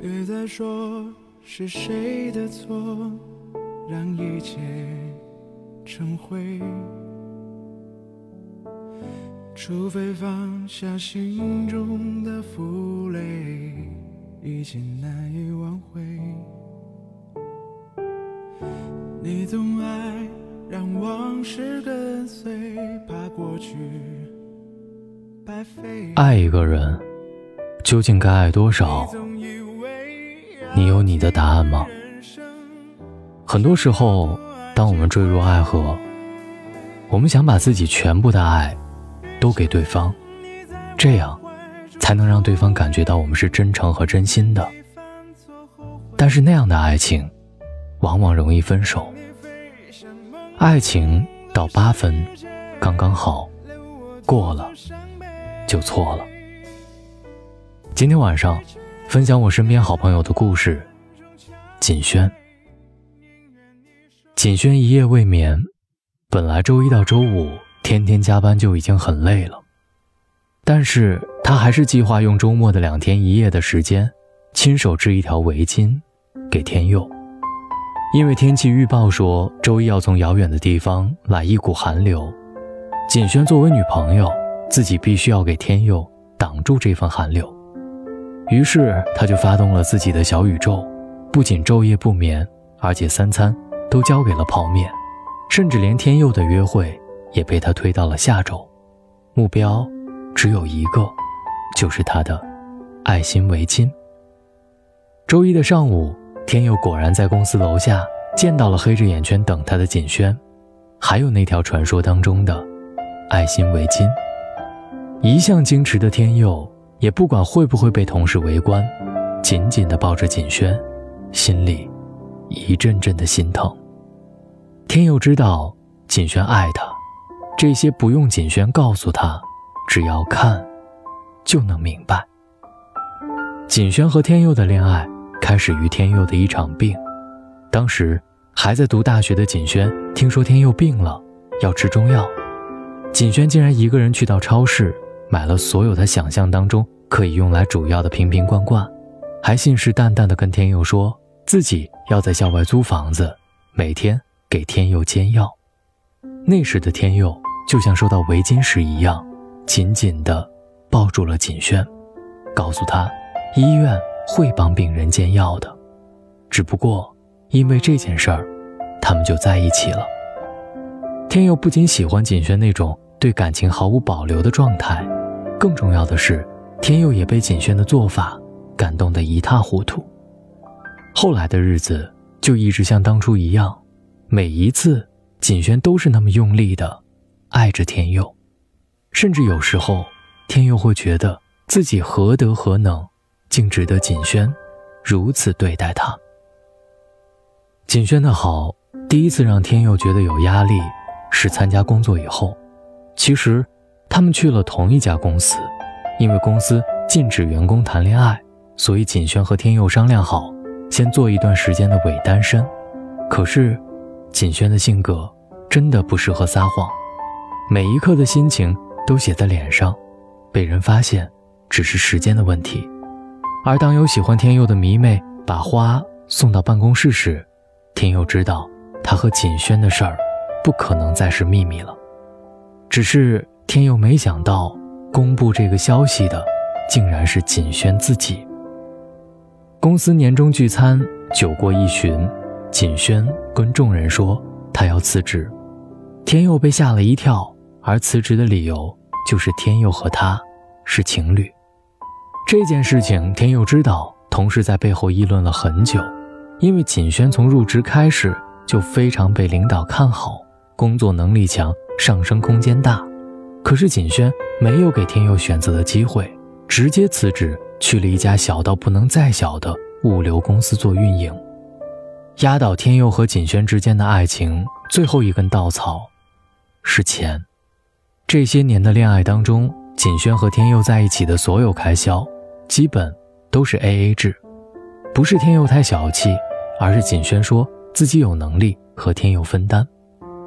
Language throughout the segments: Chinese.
别再说是谁的错，让一切成灰。除非放下心中的负累，已经难以挽回。你总爱让往事跟随，怕过去白费。爱一个人，究竟该爱多少？你有你的答案吗？很多时候，当我们坠入爱河，我们想把自己全部的爱都给对方，这样才能让对方感觉到我们是真诚和真心的。但是那样的爱情，往往容易分手。爱情到八分，刚刚好，过了就错了。今天晚上。分享我身边好朋友的故事。锦轩，锦轩一夜未眠，本来周一到周五天天加班就已经很累了，但是他还是计划用周末的两天一夜的时间，亲手织一条围巾给天佑。因为天气预报说周一要从遥远的地方来一股寒流，锦轩作为女朋友，自己必须要给天佑挡住这份寒流。于是他就发动了自己的小宇宙，不仅昼夜不眠，而且三餐都交给了泡面，甚至连天佑的约会也被他推到了下周。目标只有一个，就是他的爱心围巾。周一的上午，天佑果然在公司楼下见到了黑着眼圈等他的锦轩，还有那条传说当中的爱心围巾。一向矜持的天佑。也不管会不会被同事围观，紧紧地抱着锦轩，心里一阵阵的心疼。天佑知道锦轩爱他，这些不用锦轩告诉他，只要看就能明白。锦轩和天佑的恋爱开始于天佑的一场病。当时还在读大学的锦轩听说天佑病了，要吃中药，锦轩竟然一个人去到超市。买了所有他想象当中可以用来煮药的瓶瓶罐罐，还信誓旦旦地跟天佑说自己要在校外租房子，每天给天佑煎药。那时的天佑就像收到围巾时一样，紧紧地抱住了锦轩，告诉他，医院会帮病人煎药的。只不过因为这件事儿，他们就在一起了。天佑不仅喜欢锦轩那种对感情毫无保留的状态。更重要的是，天佑也被锦轩的做法感动得一塌糊涂。后来的日子就一直像当初一样，每一次锦轩都是那么用力的爱着天佑，甚至有时候天佑会觉得自己何德何能，竟值得锦轩如此对待他。锦轩的好，第一次让天佑觉得有压力，是参加工作以后，其实。他们去了同一家公司，因为公司禁止员工谈恋爱，所以锦轩和天佑商量好，先做一段时间的伪单身。可是，锦轩的性格真的不适合撒谎，每一刻的心情都写在脸上，被人发现只是时间的问题。而当有喜欢天佑的迷妹把花送到办公室时，天佑知道他和锦轩的事儿不可能再是秘密了，只是。天佑没想到，公布这个消息的竟然是锦轩自己。公司年终聚餐，酒过一巡，锦轩跟众人说他要辞职。天佑被吓了一跳，而辞职的理由就是天佑和他是情侣。这件事情天佑知道，同事在背后议论了很久，因为锦轩从入职开始就非常被领导看好，工作能力强，上升空间大。可是锦轩没有给天佑选择的机会，直接辞职去了一家小到不能再小的物流公司做运营。压倒天佑和锦轩之间的爱情最后一根稻草，是钱。这些年的恋爱当中，锦轩和天佑在一起的所有开销，基本都是 A A 制。不是天佑太小气，而是锦轩说自己有能力和天佑分担。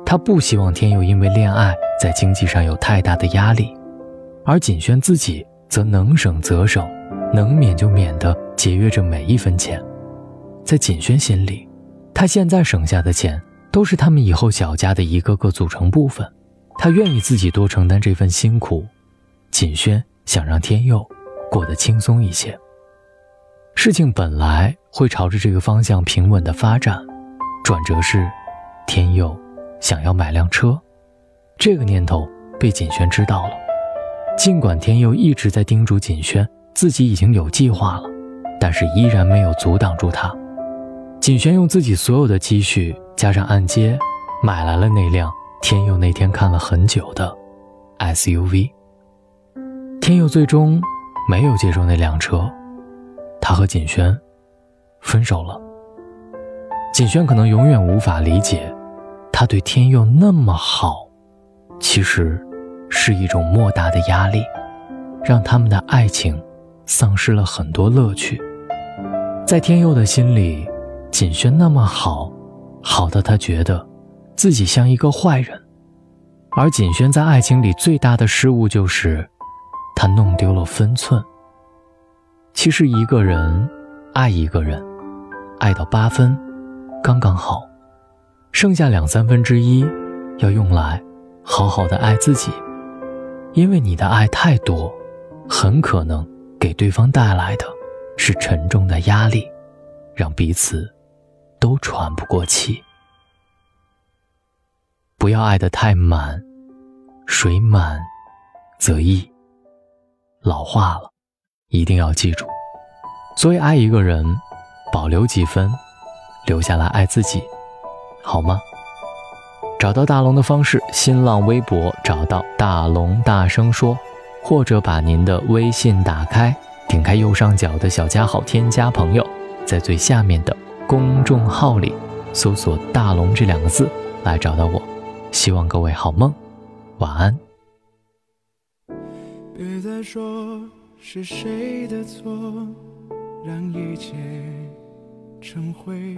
他不希望天佑因为恋爱在经济上有太大的压力，而锦轩自己则能省则省，能免就免的节约着每一分钱。在锦轩心里，他现在省下的钱都是他们以后小家的一个个组成部分。他愿意自己多承担这份辛苦。锦轩想让天佑过得轻松一些。事情本来会朝着这个方向平稳的发展，转折是，天佑想要买辆车。这个念头被锦轩知道了。尽管天佑一直在叮嘱锦轩自己已经有计划了，但是依然没有阻挡住他。锦轩用自己所有的积蓄加上按揭，买来了那辆天佑那天看了很久的 SUV。天佑最终没有接受那辆车，他和锦轩分手了。锦轩可能永远无法理解，他对天佑那么好，其实是一种莫大的压力，让他们的爱情丧失了很多乐趣。在天佑的心里。锦轩那么好，好的他觉得自己像一个坏人，而锦轩在爱情里最大的失误就是，他弄丢了分寸。其实一个人爱一个人，爱到八分，刚刚好，剩下两三分之一要用来好好的爱自己，因为你的爱太多，很可能给对方带来的是沉重的压力，让彼此。都喘不过气。不要爱得太满，水满则溢。老化了，一定要记住。所以爱一个人，保留几分，留下来爱自己，好吗？找到大龙的方式：新浪微博找到大龙，大声说，或者把您的微信打开，点开右上角的小加号，添加朋友，在最下面的。公众号里搜索“大龙”这两个字来找到我，希望各位好梦，晚安。别再说是谁的错，让一切成灰。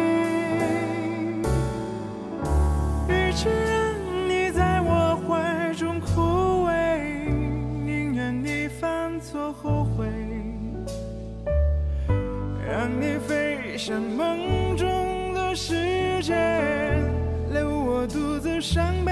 与其让你在我怀中枯萎，宁愿你犯错后悔，让你飞向梦中的。世界留我独自伤悲，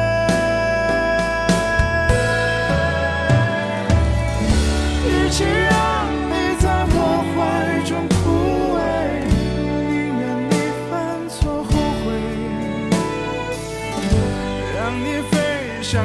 与其让你在我怀中枯萎，宁愿你犯错后悔，让你飞向